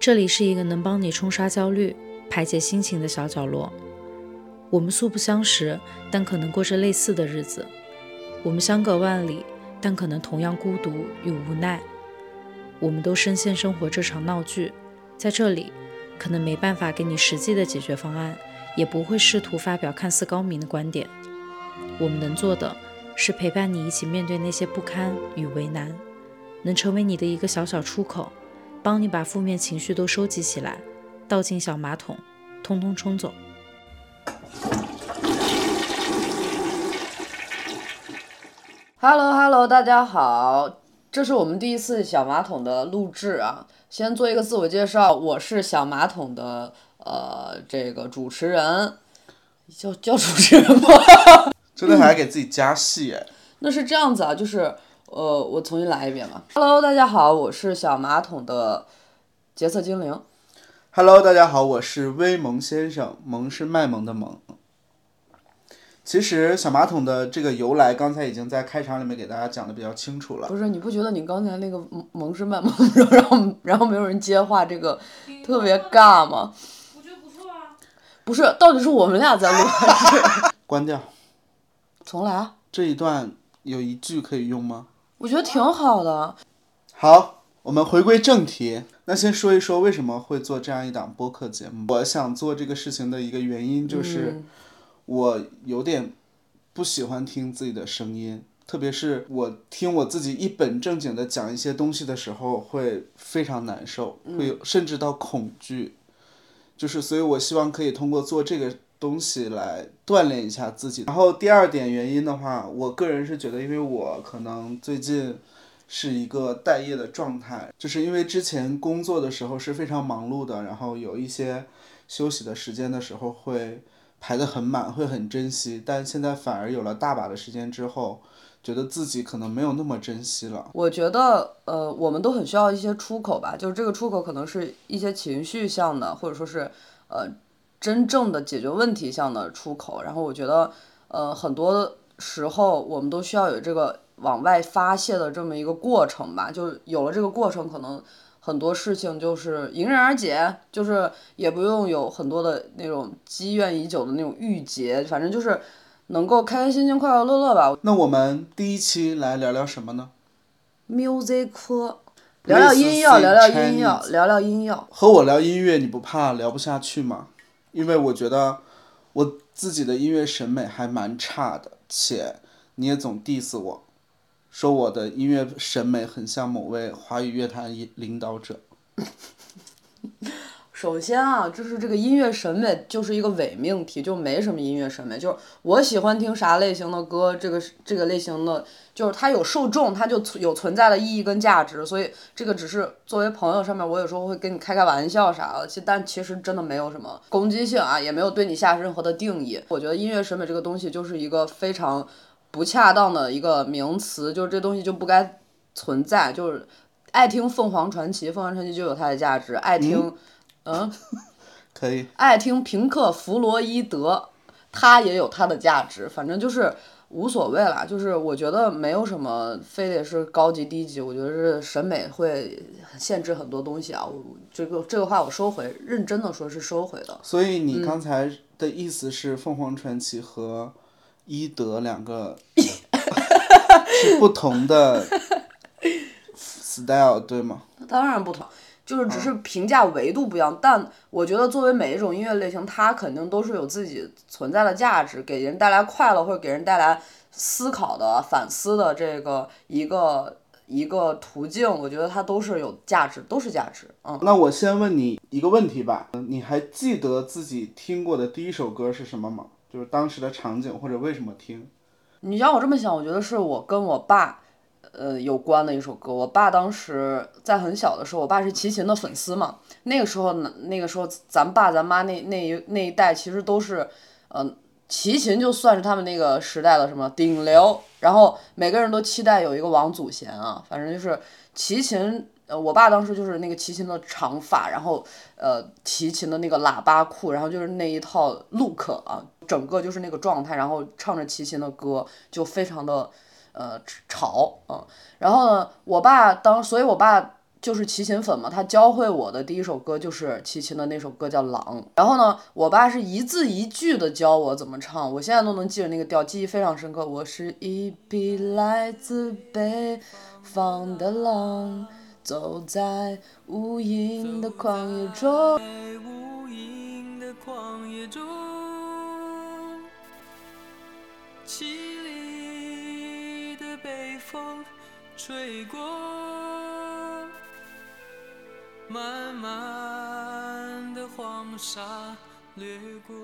这里是一个能帮你冲刷焦虑、排解心情的小角落。我们素不相识，但可能过着类似的日子；我们相隔万里，但可能同样孤独与无奈。我们都深陷生活这场闹剧，在这里，可能没办法给你实际的解决方案，也不会试图发表看似高明的观点。我们能做的，是陪伴你一起面对那些不堪与为难，能成为你的一个小小出口。帮你把负面情绪都收集起来，倒进小马桶，通通冲走。Hello Hello，大家好，这是我们第一次小马桶的录制啊。先做一个自我介绍，我是小马桶的呃这个主持人，叫叫主持人吗？真的还给自己加戏哎。那是这样子啊，就是呃，我重新来一遍吧。Hello，大家好，我是小马桶的洁色精灵。Hello，大家好，我是威萌先生，萌是卖萌的萌。其实小马桶的这个由来，刚才已经在开场里面给大家讲的比较清楚了。不是，你不觉得你刚才那个萌萌是卖萌，然后然后然后没有人接话，这个特别尬吗？我觉得不错啊。不是，到底是我们俩在录还是？关掉重来啊！这一段有一句可以用吗？我觉得挺好的。好，我们回归正题。那先说一说为什么会做这样一档播客节目。我想做这个事情的一个原因就是，嗯我有点不喜欢听自己的声音，特别是我听我自己一本正经的讲一些东西的时候，会非常难受，会有甚至到恐惧。就是，所以我希望可以通过做这个东西来锻炼一下自己。然后第二点原因的话，我个人是觉得，因为我可能最近是一个待业的状态，就是因为之前工作的时候是非常忙碌的，然后有一些休息的时间的时候会排得很满，会很珍惜，但现在反而有了大把的时间之后，觉得自己可能没有那么珍惜了。我觉得，呃，我们都很需要一些出口吧，就是这个出口可能是一些情绪向的，或者说是呃真正的解决问题向的出口。然后我觉得，呃，很多时候我们都需要有这个往外发泄的这么一个过程吧，就有了这个过程，可能很多事情就是迎刃而解，就是也不用有很多的那种积怨已久的那种郁结，反正就是能够开开心心、快快乐乐吧。那我们第一期来聊聊什么呢？music 聊聊音乐，聊聊音乐，聊聊音乐。和我聊音乐，你不怕聊不下去吗？因为我觉得我自己的音乐审美还蛮差的，且你也总 diss 我，说我的音乐审美很像某位华语乐坛领导者。首先啊，就是这个音乐审美就是一个伪命题，就没什么音乐审美。就是我喜欢听啥类型的歌，这个这个类型的，就是它有受众，它就有存在的意义跟价值。所以这个只是作为朋友上面，我有时候会跟你开开玩笑啥的，其但其实真的没有什么攻击性啊，也没有对你下任何的定义。我觉得音乐审美这个东西就是一个非常不恰当的一个名词，就是这东西就不该存在。就是爱听凤凰传奇，凤凰传奇就有它的价值；爱听，可以，爱听平克·弗洛伊德，他也有他的价值，反正就是无所谓啦。就是我觉得没有什么非得是高级低级，我觉得是审美会限制很多东西啊。我这个这个话我收回，认真的说是收回的。所以你刚才的意思是凤凰传奇和伊德两个 是不同的 style 对吗？当然不同，就是只是评价维度不一样。但我觉得作为每一种音乐类型，它肯定都是有自己存在的价值，给人带来快乐或者给人带来思考的、反思的这个一个一个途径。我觉得它都是有价值，都是价值。嗯，那我先问你一个问题吧，你还记得自己听过的第一首歌是什么吗？就是当时的场景或者为什么听？你让我这么想，我觉得是我跟我爸。呃，有关的一首歌。我爸当时在很小的时候，我爸是齐秦的粉丝嘛。那个时候呢，那个时候咱爸咱妈那那一那一代其实都是，嗯、齐秦就算是他们那个时代的什么顶流。然后每个人都期待有一个王祖贤啊，反正就是齐秦。呃，我爸当时就是那个齐秦的长发，然后呃，齐秦的那个喇叭裤，然后就是那一套 look 啊，整个就是那个状态，然后唱着齐秦的歌，就非常的呃吵，嗯、然后呢，我爸当，所以我爸就是齐秦粉嘛，他教会我的第一首歌就是齐秦的那首歌叫《狼》。然后呢，我爸是一字一句的教我怎么唱，我现在都能记着那个调，记忆非常深刻。我是一匹来自北方的狼，走在无垠的旷野中。风吹过，漫漫的黄沙掠过。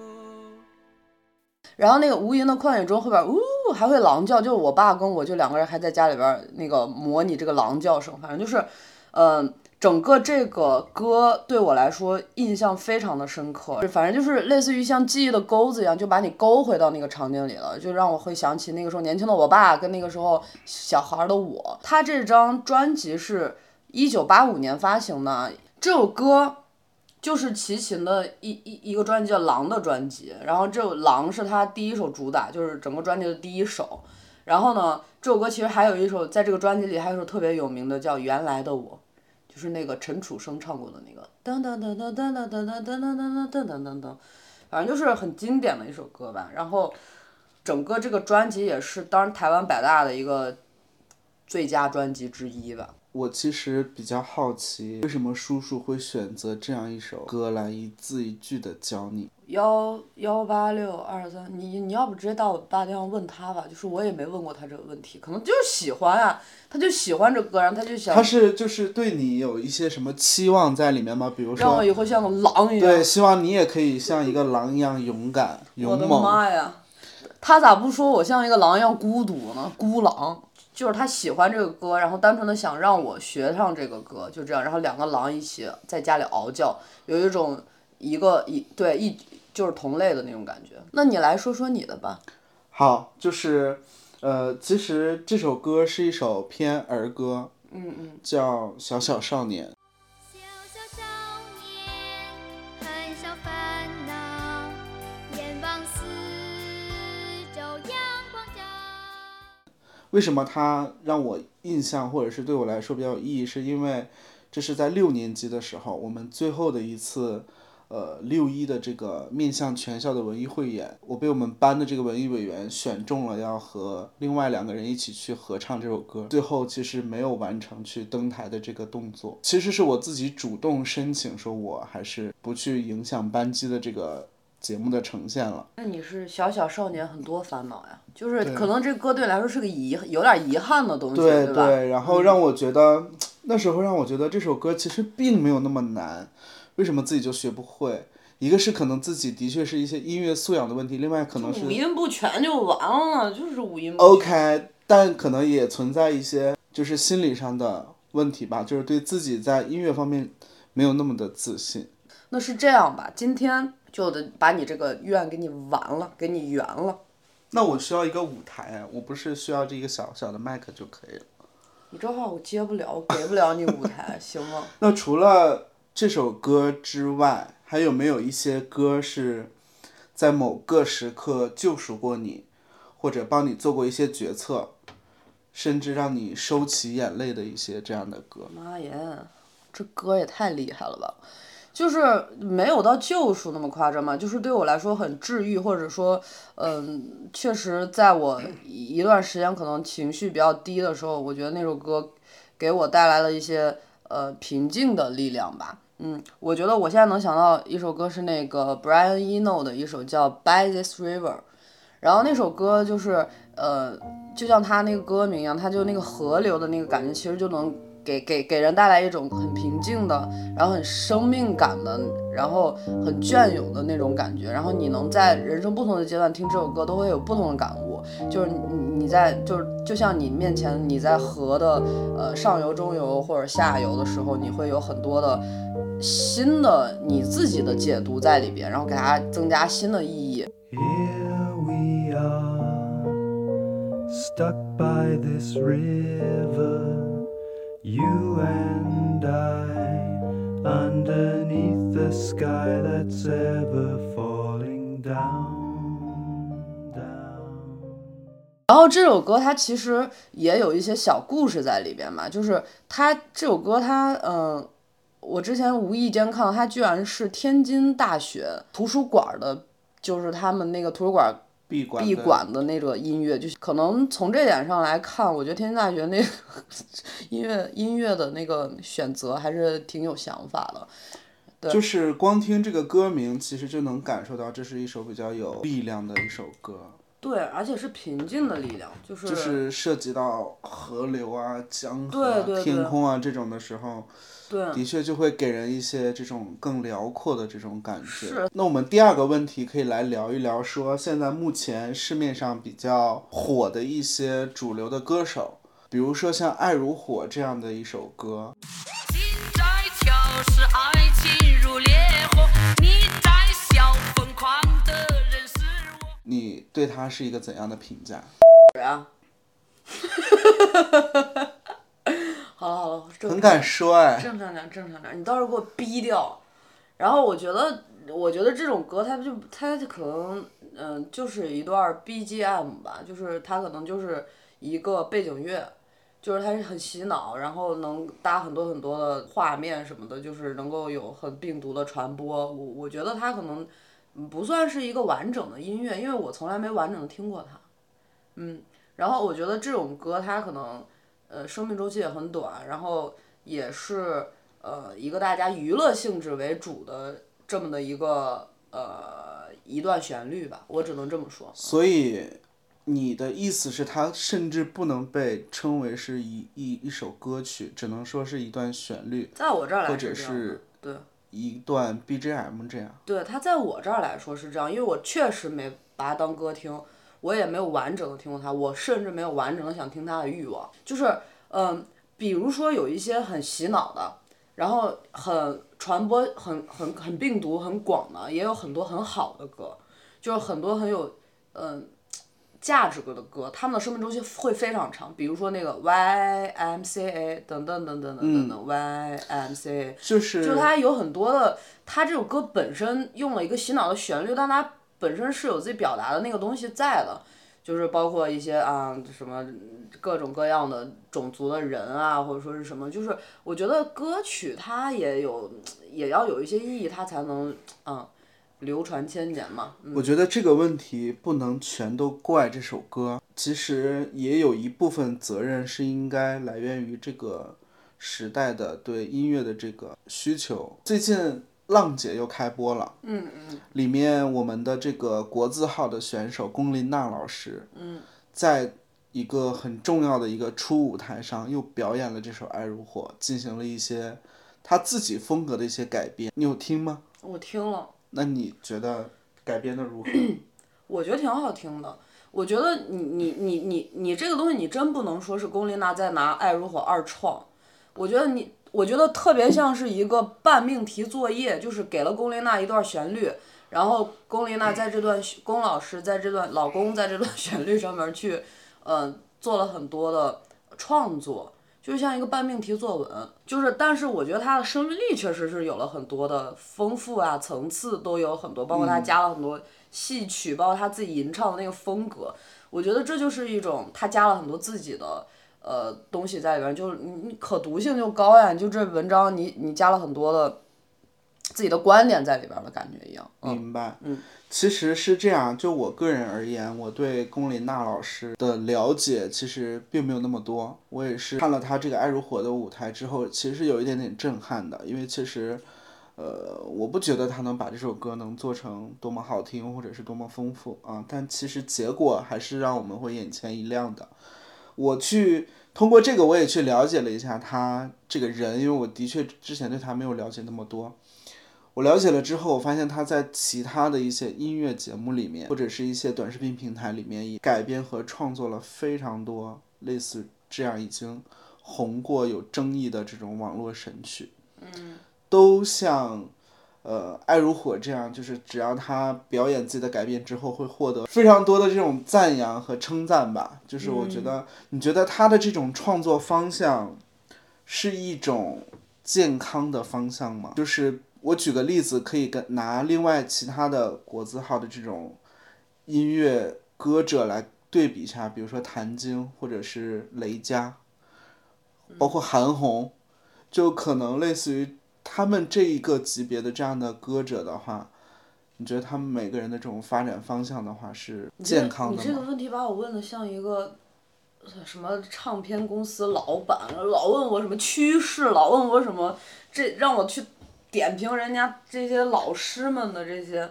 然后那个无垠的旷野中后边，呜，还会狼叫，就我爸跟我就两个人还在家里边那个模拟这个狼叫声，反正就是，嗯。整个这个歌对我来说印象非常的深刻，反正就是类似于像记忆的钩子一样，就把你勾回到那个场景里了，就让我会想起那个时候年轻的我爸跟那个时候小孩的我。他这张专辑是一九八五年发行的，这首歌就是齐秦的一一一个专辑叫《狼》的专辑，然后这首《狼》是他第一首主打，就是整个专辑的第一首。然后呢，这首歌其实还有一首在这个专辑里还有一首特别有名的叫《原来的我》。就是那个陈楚生唱过的那个噔噔噔噔噔噔噔噔噔噔噔噔噔噔噔，反正就是很经典的一首歌吧。然后，整个这个专辑也是当时台湾百大的一个最佳专辑之一吧。我其实比较好奇，为什么叔叔会选择这样一首歌来一字一句的教你？幺幺八六二三，你你要不直接到我爸电话问他吧，就是我也没问过他这个问题，可能就是喜欢啊，他就喜欢这歌，然后他就想。他是就是对你有一些什么期望在里面吗？比如说。让我以后像个狼一样。对，希望你也可以像一个狼一样勇敢勇猛。我的妈呀！他咋不说我像一个狼一样孤独呢？孤狼。就是他喜欢这个歌，然后单纯的想让我学上这个歌，就这样，然后两个狼一起在家里嗷叫，有一种一个一对一就是同类的那种感觉。那你来说说你的吧。好，就是，呃，其实这首歌是一首偏儿歌，嗯嗯，叫《小小少年》。为什么它让我印象，或者是对我来说比较有意义？是因为这是在六年级的时候，我们最后的一次，呃，六一的这个面向全校的文艺汇演，我被我们班的这个文艺委员选中了，要和另外两个人一起去合唱这首歌。最后其实没有完成去登台的这个动作，其实是我自己主动申请，说我还是不去影响班级的这个。节目的呈现了，那你是小小少年很多烦恼呀，就是可能这歌对你来说是个遗，有点遗憾的东西，对吧？对，然后让我觉得那时候让我觉得这首歌其实并没有那么难，为什么自己就学不会？一个是可能自己的确是一些音乐素养的问题，另外可能是五音不全就完了，就是五音。OK，但可能也存在一些就是心理上的问题吧，就是对自己在音乐方面没有那么的自信。那是这样吧，今天。就得把你这个愿给你完了，给你圆了。那我需要一个舞台，我不是需要这一个小小的麦克就可以了。你这话我接不了，我给不了你舞台，行吗？那除了这首歌之外，还有没有一些歌是在某个时刻救赎过你，或者帮你做过一些决策，甚至让你收起眼泪的一些这样的歌？妈耶，这歌也太厉害了吧！就是没有到救赎那么夸张嘛，就是对我来说很治愈，或者说，嗯，确实在我一段时间可能情绪比较低的时候，我觉得那首歌给我带来了一些呃平静的力量吧。嗯，我觉得我现在能想到一首歌是那个 Brian Eno 的一首叫 By This River，然后那首歌就是呃，就像他那个歌名一样，他就那个河流的那个感觉，其实就能。给给给人带来一种很平静的，然后很生命感的，然后很隽永的那种感觉。然后你能在人生不同的阶段听这首歌，都会有不同的感悟。就是你你在就是就像你面前你在河的呃上游、中游或者下游的时候，你会有很多的新的你自己的解读在里边，然后给它增加新的意义。Here we are, stuck by this river. You and I underneath the sky that's ever falling down, down. 然后这首歌它其实也有一些小故事在里边嘛，就是它这首歌它嗯、我之前无意间看到它居然是天津大学图书馆的，就是他们那个图书馆闭馆的闭馆的那个音乐，就是可能从这点上来看，我觉得天津大学那个 音乐音乐的那个选择还是挺有想法的。就是光听这个歌名，其实就能感受到这是一首比较有力量的一首歌，对，而且是平静的力量，就是就是涉及到河流啊、江河天空啊这种的时候，对的确就会给人一些这种更辽阔的这种感觉是。那我们第二个问题可以来聊一聊，说现在目前市面上比较火的一些主流的歌手，比如说像《爱如火》这样的一首歌，心在跳，是爱情如烈火，你在笑，疯狂的人是我。你对他是一个怎样的评价？啊。好了好了，正很敢说哎，正常点，正常点，你到时候给我逼掉。然后我觉得，我觉得这种歌它就它就可能，嗯、就是一段 BGM 吧，就是它可能就是一个背景乐，就是它是很洗脑，然后能搭很多很多的画面什么的，就是能够有很病毒的传播。我我觉得它可能不算是一个完整的音乐，因为我从来没完整的听过它。嗯，然后我觉得这种歌它可能。呃，生命周期也很短，然后也是呃一个大家娱乐性质为主的这么的一个呃一段旋律吧，我只能这么说。所以你的意思是，它甚至不能被称为是一一一首歌曲，只能说是一段旋律，在我这儿来或者是对一段 BGM 这样。对，它在我这儿来说是这样，因为我确实没把它当歌听，我也没有完整的听过他，我甚至没有完整的想听他的欲望。就是嗯、比如说有一些很洗脑的，然后很传播很很很病毒很广的，也有很多很好的歌，就是很多很有嗯。价值歌的歌，他们的生命周期会非常长，比如说那个 YMCA 等等等等等等等 YMCA，就是就是它有很多的，它这首歌本身用了一个洗脑的旋律，但它本身是有自己表达的那个东西在的，就是包括一些啊什么各种各样的种族的人啊，或者说是什么，就是我觉得歌曲它也有也要有一些意义，它才能嗯流传千年嘛。我觉得这个问题不能全都怪这首歌，其实也有一部分责任是应该来源于这个时代的对音乐的这个需求。最近浪姐又开播了，嗯嗯里面我们的这个国字号的选手龚琳娜老师，嗯，在一个很重要的一个初舞台上又表演了这首《爱如火》，进行了一些他自己风格的一些改编。你有听吗？我听了。那你觉得改编的如何？我觉得挺好听的。我觉得你你你你你这个东西，你真不能说是龚琳娜在拿《爱如火》二创。我觉得你，我觉得特别像是一个半命题作业，就是给了龚琳娜一段旋律，然后龚琳娜在这段龚老师在这段老公在这段 旋律上面去，呃，做了很多的创作。就像一个半命题作文，就是，但是我觉得他的生命力确实是有了很多的丰富啊，层次都有很多，包括他加了很多戏曲，包括他自己吟唱的那个风格，我觉得这就是一种他加了很多自己的呃东西在里边，就是你你可读性就高呀，你就这文章你你加了很多的自己的观点在里边的感觉一样，嗯，明白。嗯，其实是这样，就我个人而言，我对龚琳娜老师的了解其实并没有那么多。我也是看了她这个《爱如火》的舞台之后，其实是有一点点震撼的，因为其实。呃，我不觉得她能把这首歌能做成多么好听，或者是多么丰富啊，但其实结果还是让我们会眼前一亮的。我去通过这个，我也去了解了一下他这个人，因为我的确之前对他没有了解那么多。我了解了之后，我发现他在其他的一些音乐节目里面，或者是一些短视频平台里面，也改编和创作了非常多类似这样已经红过、有争议的这种网络神曲。嗯，都像呃《爱如火》这样，就是只要他表演自己的改变之后，会获得非常多的这种赞扬和称赞吧。就是我觉得，你觉得他的这种创作方向是一种健康的方向吗？就是。我举个例子，可以跟拿另外其他的国字号的这种音乐歌者来对比一下，比如说谭晶或者是雷佳，包括韩红，就可能类似于他们这一个级别的这样的歌者的话，你觉得他们每个人的这种发展方向的话是健康的吗？你这个问题把我问的像一个呃什么唱片公司老板，老问我什么趋势，老问我什么，这让我去点评人家这些老师们的这些，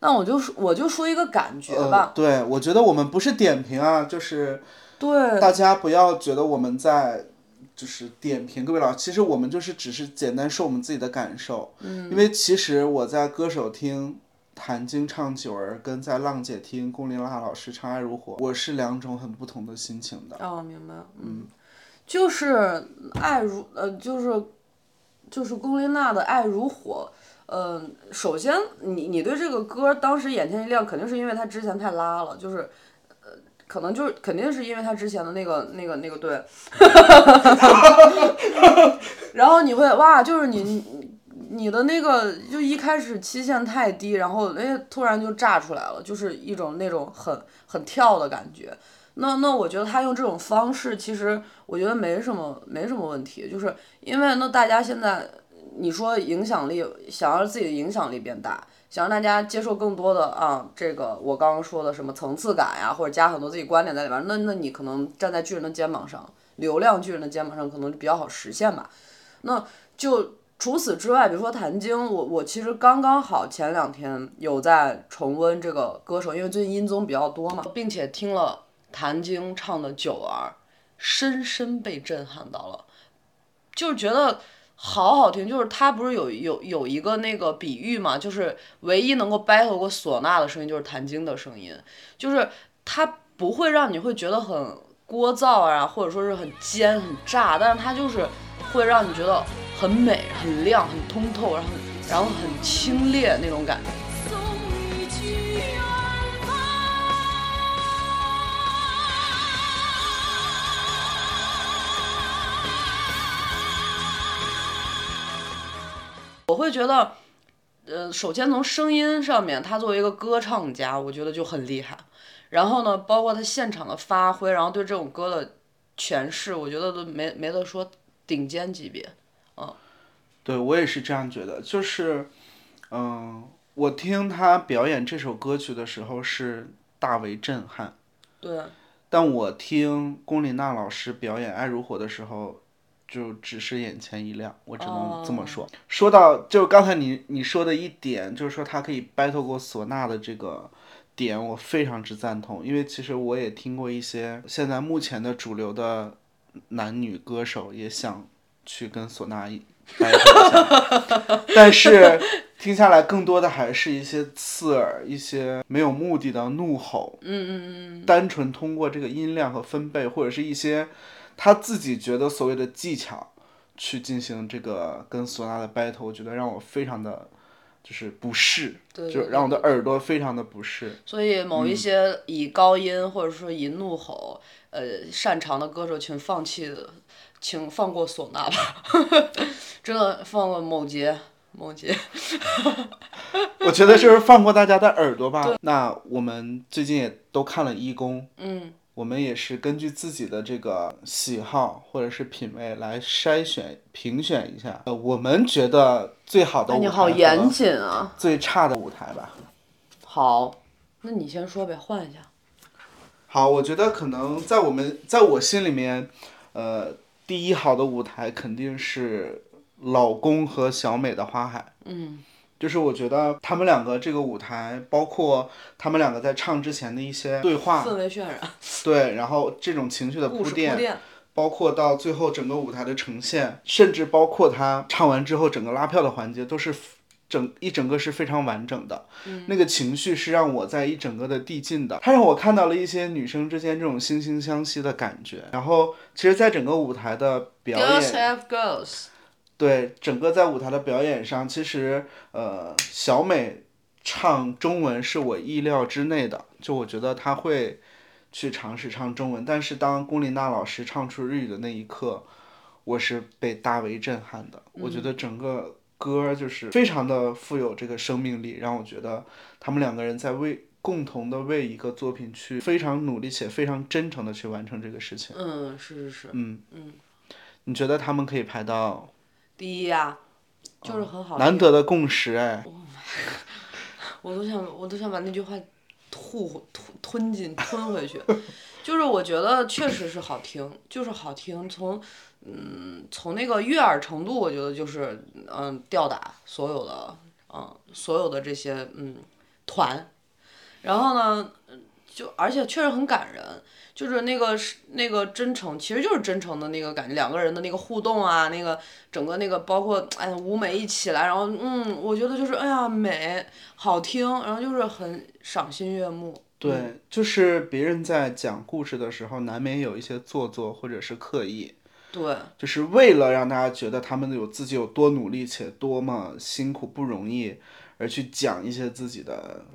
那我就说我就说一个感觉呃吧，，对，我觉得我们不是点评啊，就是对，大家不要觉得我们在就是点评各位老师，其实我们就是只是简单说我们自己的感受。嗯，因为其实我在歌手听谭晶唱《九儿》，跟在浪姐听龚琳娜老师唱《爱如火》，我是两种很不同的心情的。哦，明白，嗯，就是爱如呃，就是就是龚琳娜的《爱如火》。嗯、首先你你对这个歌当时眼前一亮，肯定是因为她之前太拉了，就是呃，可能就是肯定是因为他之前的那个那个那个对，然后你会哇，就是你你的那个就一开始期限太低，然后哎突然就炸出来了，就是一种那种很很跳的感觉。那那我觉得他用这种方式，其实我觉得没什么没什么问题，就是因为那大家现在你说影响力，想要自己的影响力变大，想让大家接受更多的啊，这个我刚刚说的什么层次感呀，或者加很多自己观点在里边儿，那那你可能站在巨人的肩膀上，流量巨人的肩膀上，可能比较好实现吧。那就除此之外，比如说谭晶，我我其实刚刚好前两天有在重温这个歌手，因为最近音综比较多嘛，并且听了谭晶唱的《九儿》，深深被震撼到了，就是觉得好好听。就是它不是有有有一个那个比喻嘛，就是唯一能够 battle 过唢呐的声音就是弹晶的声音，就是它不会让你会觉得很聒噪啊，或者说是很尖很炸，但是它就是会让你觉得很美、很亮、很通透，然后然后很清冽那种感觉。我会觉得，呃，首先从声音上面，他作为一个歌唱家，我觉得就很厉害。然后呢，包括他现场的发挥，然后对这种歌的诠释，我觉得都没没得说，顶尖级别。嗯对我也是这样觉得，就是，嗯、我听他表演这首歌曲的时候是大为震撼，对，但我听龚琳娜老师表演《爱如火》的时候，就只是眼前一亮，我只能这么说。说到就刚才你你说的一点，就是说他可以 battle 过唢呐的这个点，我非常之赞同，因为其实我也听过一些现在目前的主流的男女歌手也想去跟唢呐一 battle 一下，但是听下来更多的还是一些刺耳、一些没有目的的怒吼，嗯嗯嗯，单纯通过这个音量和分贝，或者是一些他自己觉得所谓的技巧去进行这个跟唢呐的 battle，我觉得让我非常的就是不适，对对就让我的耳朵非常的不适。所以某一些以高音或者说以怒吼，呃，擅长的歌手，请放弃，请放过唢呐吧，真的放过某杰某杰。我觉得就是放过大家的耳朵吧。那我们最近也都看了一公，嗯，我们也是根据自己的这个喜好或者是品味来筛选评选一下，呃，我们觉得最好的舞台你好严谨啊。最差的舞台吧。好，那你先说呗，换一下。好，我觉得可能在我们在我心里面，呃，第一好的舞台肯定是老公和小美的《花海》。嗯，就是我觉得他们两个这个舞台，包括他们两个在唱之前的一些对话，氛围渲染，对，然后这种情绪的铺垫铺铺垫，包括到最后整个舞台的呈现，甚至包括他唱完之后整个拉票的环节，都是整一整个是非常完整的。那个情绪是让我在一整个的递进的，它让我看到了一些女生之间这种惺惺相惜的感觉。然后，其实，在整个舞台的表 Girls 演，have girls。对整个在舞台的表演上，其实呃，小美唱中文是我意料之内的，就我觉得她会去尝试唱中文，但是当龚琳娜老师唱出日语的那一刻，我是被大为震撼的。我觉得整个歌儿就是非常的富有这个生命力，让我觉得他们两个人在为共同的为一个作品去非常努力且非常真诚的去完成这个事情。嗯，是是是，嗯嗯，你觉得他们可以排到第一呀、就是很好听。难得的共识哎？我都想，我都想把那句话吐吞吞进吞回去。就是我觉得确实是好听，就是好听。从嗯从那个悦耳程度，我觉得就是嗯吊打所有的嗯所有的这些嗯团。然后呢，嗯就而且确实很感人，就是那个是那个真诚，其实就是真诚的那个感觉，两个人的那个互动啊，那个整个那个包括哎舞美一起来，然后嗯，我觉得就是哎呀美，好听，然后就是很赏心悦目。对，就是别人在讲故事的时候，难免有一些做作或者是刻意，对。就是为了让大家觉得他们有自己有多努力且多么辛苦不容易，而去讲一些自己的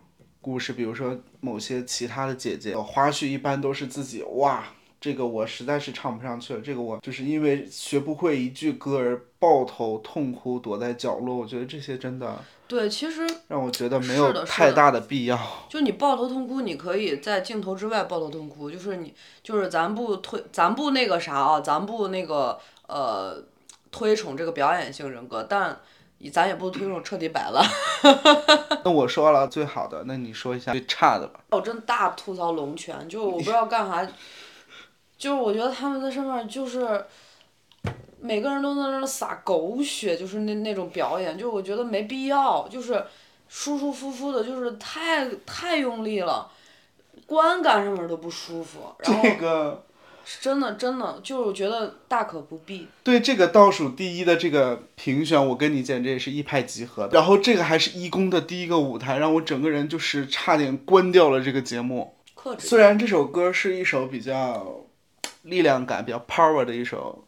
故事。比如说某些其他的姐姐，花絮一般都是自己哇，这个我实在是唱不上去了，这个我就是因为学不会一句歌而抱头痛哭，躲在角落。我觉得这些真的对，其实让我觉得没有太大的必要。就你抱头痛哭，你可以在镜头之外抱头痛哭，就是你就是咱不推，咱不那个啥啊，咱不那个呃推崇这个表演性人格，但咱也不推崇彻底摆烂。那我说了最好的，那你说一下最差的吧。我真的大吐槽龙泉，就我不知道干啥，就是我觉得他们在上面就是每个人都在那儿撒狗血，就是那那种表演，就我觉得没必要，就是舒舒服服的，就是太太用力了，观感上面都不舒服，然后这个真的真的就是我觉得大可不必。对这个倒数第一的这个评选，我跟你简直也是一拍即合。然后这个还是一公的第一个舞台，让我整个人就是差点关掉了这个节目。克制虽然这首歌是一首比较力量感、比较 power 的一首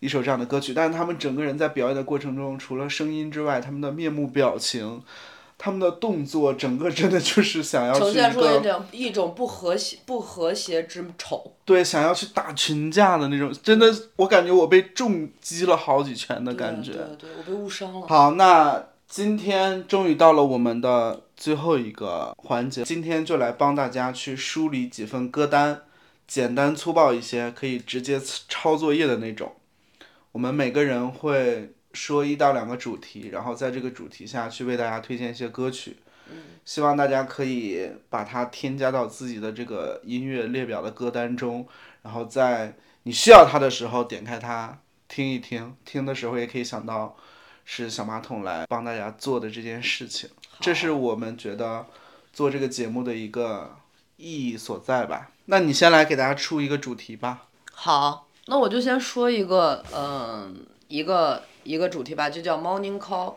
一首这样的歌曲，但是他们整个人在表演的过程中，除了声音之外，他们的面目表情、他们的动作，整个真的就是想要呈现出一个种一种不和谐不和谐之丑。对想要去打群架的那种，真的我感觉我被重击了好几拳的感觉。对对对，我被误伤了。好，那今天终于到了我们的最后一个环节，今天就来帮大家去梳理几份歌单，简单粗暴一些，可以直接抄作业的那种。我们每个人会说一到两个主题，然后在这个主题下去为大家推荐一些歌曲。希望大家可以把它添加到自己的这个音乐列表的歌单中，然后在你需要它的时候点开它听一听，听的时候也可以想到是小马桶来帮大家做的这件事情，这是我们觉得做这个节目的一个意义所在吧。那你先来给大家出一个主题吧。好，那我就先说一个，嗯、一个一个主题吧，就叫 morning call。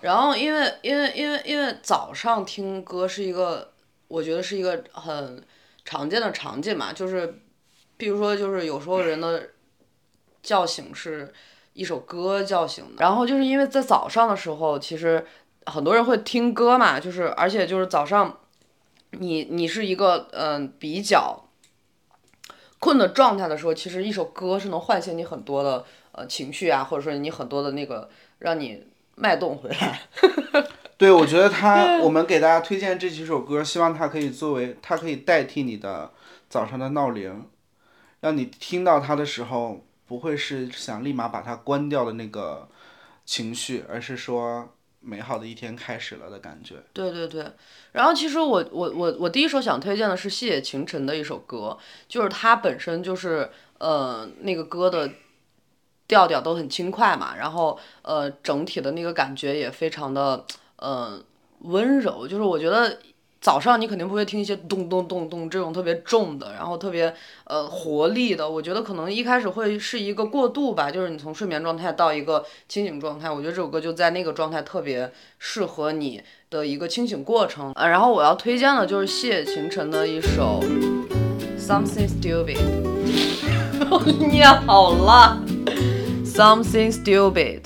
然后因为因为因为因为早上听歌是一个，我觉得是一个很常见的场景嘛，就是，比如说就是有时候人的叫醒是一首歌叫醒的，然后就是因为在早上的时候，其实很多人会听歌嘛，就是而且就是早上你你是一个嗯、比较困的状态的时候，其实一首歌是能唤醒你很多的呃情绪啊，或者说你很多的那个让你脉动回来。对，我觉得他，我们给大家推荐这几首歌，希望它可以作为，它可以代替你的早上的闹铃，让你听到它的时候，不会是想立马把它关掉的那个情绪，而是说美好的一天开始了的感觉。对对对，然后其实我我我我第一首想推荐的是细野晴臣的一首歌，就是它本身就是呃那个歌的调调都很轻快嘛，然后呃整体的那个感觉也非常的呃温柔，就是我觉得。早上你肯定不会听一些咚咚咚咚这种特别重的，然后特别呃活力的。我觉得可能一开始会是一个过渡吧，就是你从睡眠状态到一个清醒状态。我觉得这首歌就在那个状态特别适合你的一个清醒过程。呃，然后我要推荐的就是谢晴臣的一首《Something Stupid》，念好了，《Something Stupid》。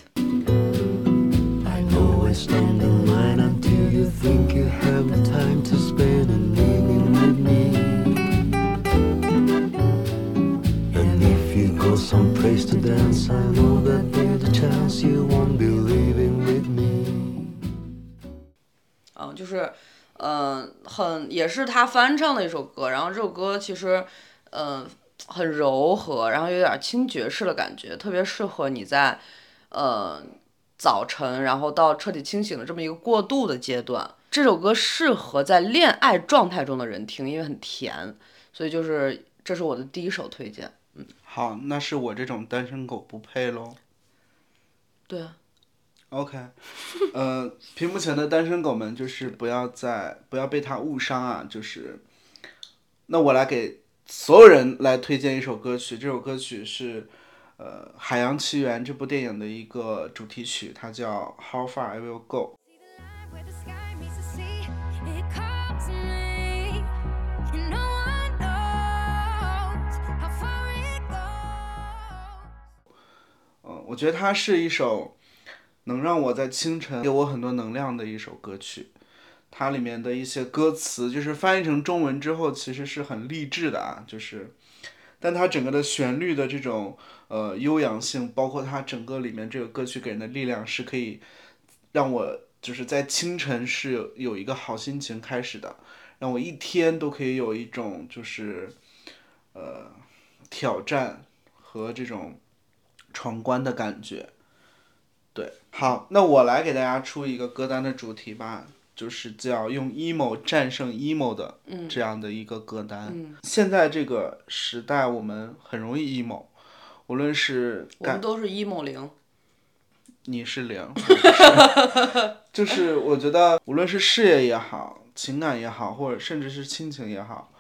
I always stand in line until you think you have the time to spend an evening with me. And if you go someplace to dance, I know that there's a chance you won't be leaving with me. 嗯，就是， 嗯、很也是他翻唱的一首歌，然后这首歌其实嗯、 很柔和，然后有点轻爵士的感觉，特别适合你在呃早晨，然后到彻底清醒的这么一个过渡的阶段。这首歌适合在恋爱状态中的人听，因为很甜，所以就是这是我的第一首推荐。嗯好，那是我这种单身狗不配喽。对啊，OK，呃，屏幕前的单身狗们，就是不要再不要被他误伤啊！就是，那我来给所有人来推荐一首歌曲，这首歌曲是呃《海洋奇缘》这部电影的一个主题曲，它叫《How Far I Will Go》。嗯，我觉得它是一首能让我在清晨给我很多能量的一首歌曲。它里面的一些歌词，就是翻译成中文之后，其实是很励志的啊，就是，但它整个的旋律的这种呃悠扬性，包括它整个里面这个歌曲给人的力量，是可以让我就是在清晨是有有一个好心情开始的，让我一天都可以有一种就是呃挑战和这种闯关的感觉。对，好，那我来给大家出一个歌单的主题吧，就是叫用 emo 战胜 emo 的这样的一个歌单。现在这个时代，我们很容易 emo，无论是感我们都是 emo 零。你是零，就是我觉得无论是事业也好，情感也好，或者甚至是亲情也好，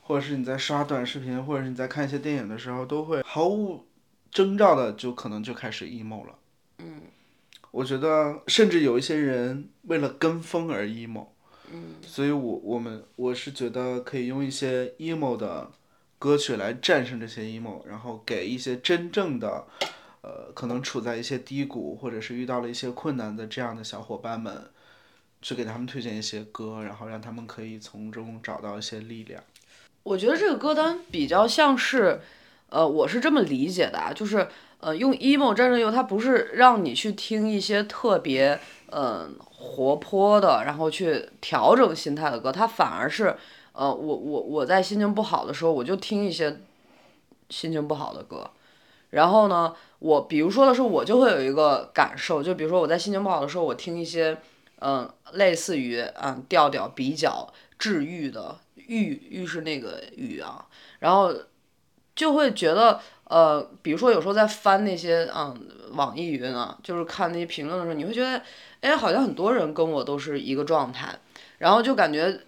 或者是你在刷短视频，或者是你在看一些电影的时候，都会毫无征兆的就可能就开始 emo 了。嗯我觉得甚至有一些人为了跟风而 emo，嗯，所以我我们我是觉得可以用一些 emo 的歌曲来战胜这些 emo，然后给一些真正的，呃，可能处在一些低谷或者是遇到了一些困难的这样的小伙伴们，去给他们推荐一些歌，然后让他们可以从中找到一些力量。我觉得这个歌单比较像是，呃，我是这么理解的啊，就是呃，用 emo 战胜忧它不是让你去听一些特别嗯、活泼的，然后去调整心态的歌，它反而是呃，我我我在心情不好的时候，我就听一些心情不好的歌，然后呢，我比如说的是，我就会有一个感受，就比如说我在心情不好的时候，我听一些嗯、类似于嗯调调比较治愈的愈愈是那个愈啊，然后就会觉得呃，比如说有时候在翻那些嗯网易云啊，就是看那些评论的时候，你会觉得哎，好像很多人跟我都是一个状态，然后就感觉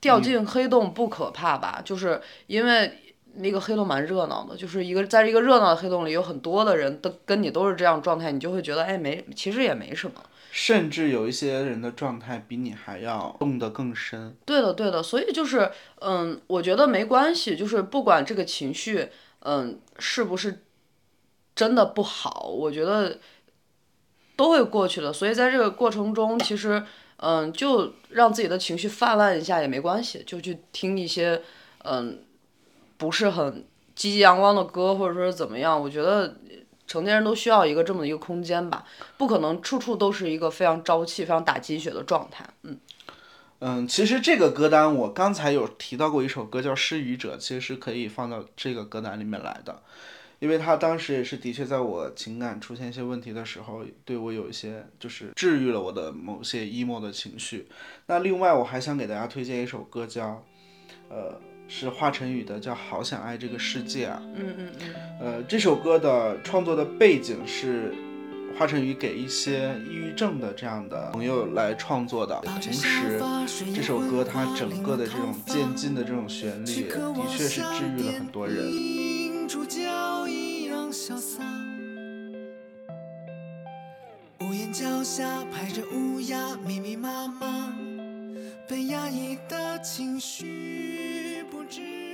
掉进黑洞不可怕吧，就是因为。那个黑洞蛮热闹的，就是一个在一个热闹的黑洞里，有很多的人都跟你都是这样状态，你就会觉得哎没，其实也没什么。甚至有一些人的状态比你还要动得更深。对的，对的，所以就是，嗯，我觉得没关系，就是不管这个情绪，嗯，是不是真的不好，我觉得都会过去的。所以在这个过程中，其实，嗯，就让自己的情绪泛滥一下也没关系，就去听一些，嗯，不是很积极阳光的歌，或者说是怎么样，我觉得。成年人都需要一个这么一个空间吧，不可能处处都是一个非常朝气、非常打鸡血的状态。嗯，嗯，其实这个歌单我刚才有提到过一首歌叫《失语者》，其实是可以放到这个歌单里面来的，因为他当时也是的确在我情感出现一些问题的时候，对我有一些就是治愈了我的某些 emo 的情绪。那另外我还想给大家推荐一首歌叫，呃，是华晨宇的，叫《好想爱这个世界》啊。嗯嗯嗯。呃，这首歌的创作的背景是华晨宇给一些抑郁症的这样的朋友来创作的，同时这首歌它整个的这种渐进的这种旋律，的确是治愈了很多人。屋檐脚下排着乌鸦，密密麻麻，被压抑的情绪不知。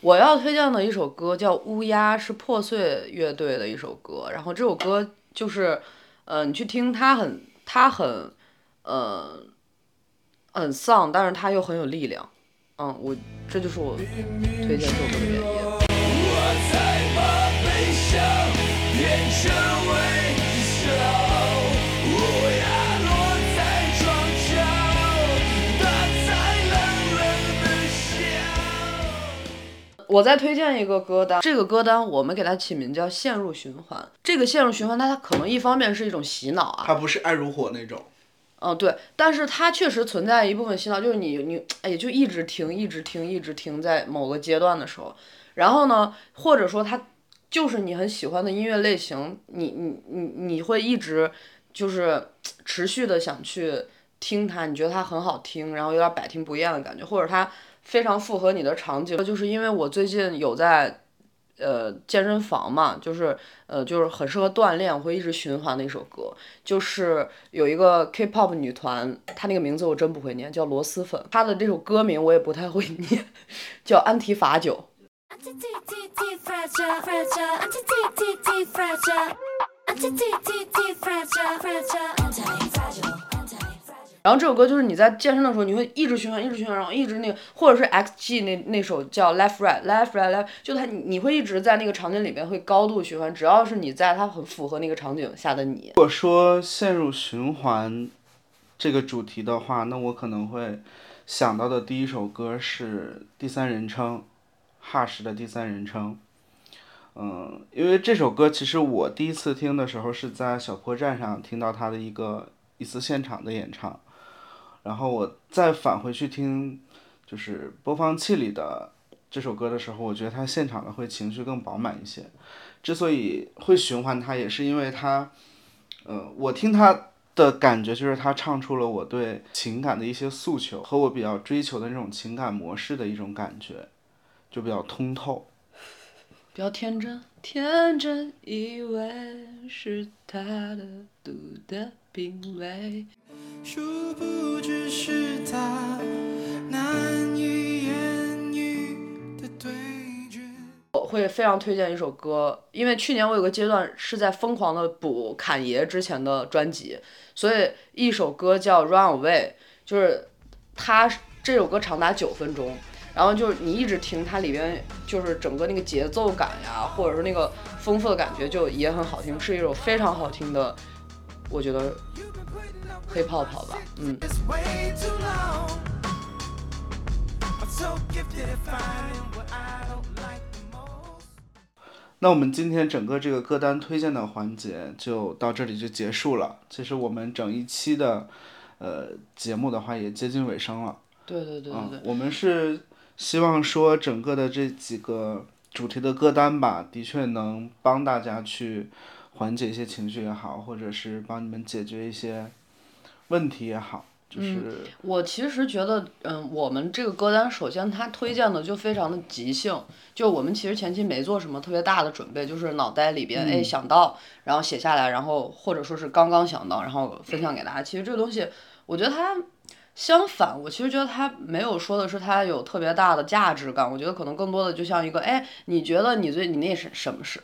我要推荐的一首歌叫《乌鸦》，是破碎乐队的一首歌。然后这首歌就是，呃，你去听它很，它很，呃，很丧，但是它又很有力量。嗯，我这就是我推荐这首歌的原因。变成微笑，乌鸦落我再推荐一个歌单，这个歌单我们给它起名叫“陷入循环”。这个陷入循环，它可能一方面是一种洗脑啊，它不是爱如火那种。嗯，对，但是它确实存在一部分洗脑，就是你你哎，就一直听，一直听，一直听，在某个阶段的时候，然后呢，或者说它就是你很喜欢的音乐类型，你你你你会一直就是持续的想去听它，你觉得它很好听，然后有点百听不厌的感觉，或者它非常符合你的场景，就是因为我最近有在。呃，健身房嘛，就是呃，就是很适合锻炼，会一直循环的一首歌，就是有一个 K-pop 女团，她那个名字我真不会念，叫螺蛳粉，她的这首歌名我也不太会念，叫安提法酒。然后这首歌就是你在健身的时候，你会一直循环，一直循环，然后一直那个，或者是 XG 那那首叫 Left Right Left Right Left，就它你会一直在那个场景里边会高度循环，只要是你在，它很符合那个场景下的你。如果说陷入循环这个主题的话，那我可能会想到的第一首歌是第三人称，Hush 的第三人称。嗯，因为这首歌其实我第一次听的时候是在小破站上听到他的一个一次现场的演唱，然后我再返回去听，就是播放器里的这首歌的时候，我觉得他现场的会情绪更饱满一些。之所以会循环它，也是因为他，呃，我听他的感觉就是他唱出了我对情感的一些诉求和我比较追求的那种情感模式的一种感觉，就比较通透。比较天真，天真以为是他的独特品味。殊不知是他难以言喻的对决。我会非常推荐一首歌，因为去年我有个阶段是在疯狂的补侃爷之前的专辑，所以一首歌叫《Run Away》，就是它这首歌长达九分钟，然后就是你一直听它里边就是整个那个节奏感呀，或者说那个丰富的感觉就也很好听，是一首非常好听的，我觉得黑泡泡吧，嗯。It's way too long. I'm so gifted at finding what I don't like the most. 那我们今天整个这个歌单推荐的环节就到这里就结束了。其实我们整一期的呃节目的话也接近尾声了。对对对对对，，嗯我们是希望说整个的这几个主题的歌单吧，的确能帮大家去缓解一些情绪也好，或者是帮你们解决一些问题也好，就是、我其实觉得，嗯，我们这个歌单首先它推荐的就非常的即兴，就我们其实前期没做什么特别大的准备，就是脑袋里边哎想到，然后写下来，然后或者说是刚刚想到，然后分享给大家。其实这个东西，我觉得它相反，我其实觉得它没有说的是它有特别大的价值感，我觉得可能更多的就像一个，哎，你觉得你最你那是什么事？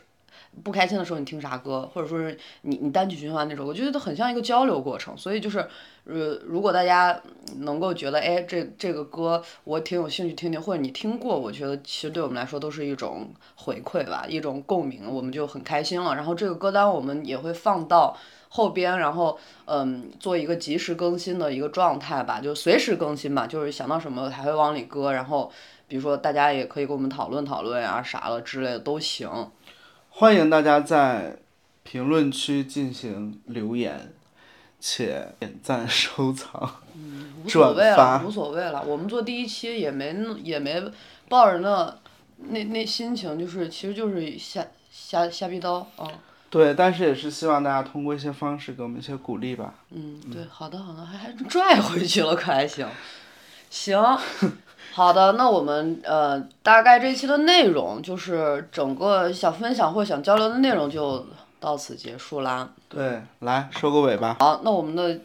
不开心的时候你听啥歌，或者说是你你单曲循环那种，我觉得都很像一个交流过程。所以就是，呃，如果大家能够觉得，哎，这这个歌我挺有兴趣听听，或者你听过，我觉得其实对我们来说都是一种回馈吧，一种共鸣，我们就很开心了。然后这个歌单我们也会放到后边，然后嗯，做一个及时更新的一个状态吧，就随时更新吧，就是想到什么还会往里搁，然后比如说大家也可以跟我们讨论讨论啊啥了之类的都行。欢迎大家在评论区进行留言，且点赞、收藏。无所谓了，无所谓了。我们做第一期也没那也没抱着那那那心情，就是其实就是瞎瞎瞎逼叨啊。对，但是也是希望大家通过一些方式给我们一些鼓励吧。嗯，对，好的好的，还还拽回去了，可还行。行，好的，那我们呃大概这一期的内容就是整个想分享或想交流的内容就到此结束啦。对，来收个尾吧。好，那我们的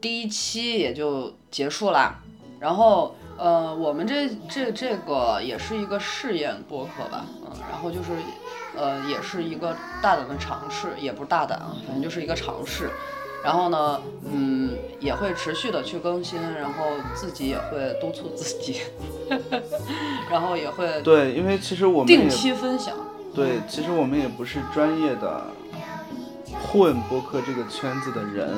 第一期也就结束啦。然后，呃，我们这这这个也是一个试验播客吧，嗯，然后就是，呃，也是一个大胆的尝试，也不是大胆啊，反正就是一个尝试。然后呢，嗯，也会持续的去更新，然后自己也会督促自己，然后也会对，因为其实我们定期分享。对，其实我们也不是专业的混播客这个圈子的人，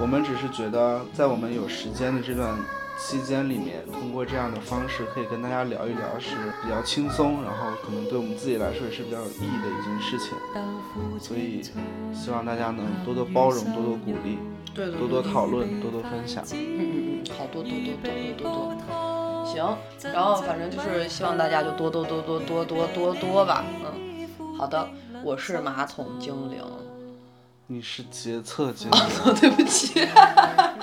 我们只是觉得在我们有时间的这段期间里面，通过这样的方式可以跟大家聊一聊，是比较轻松，然后可能对我们自己来说也是比较有意义的一件事情。所以希望大家能多多包容，多多鼓励，对对多多讨论，多多分享。嗯嗯嗯，好多多多多多多多。行，然后反正就是希望大家就多多多多多多多多吧。嗯，好的，我是马桶精灵。你是决策精哦，对不起，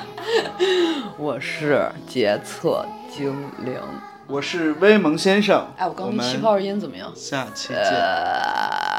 我是决策精灵。我是威蒙先生。哎，我刚我们那气泡音怎么样？下期见。呃。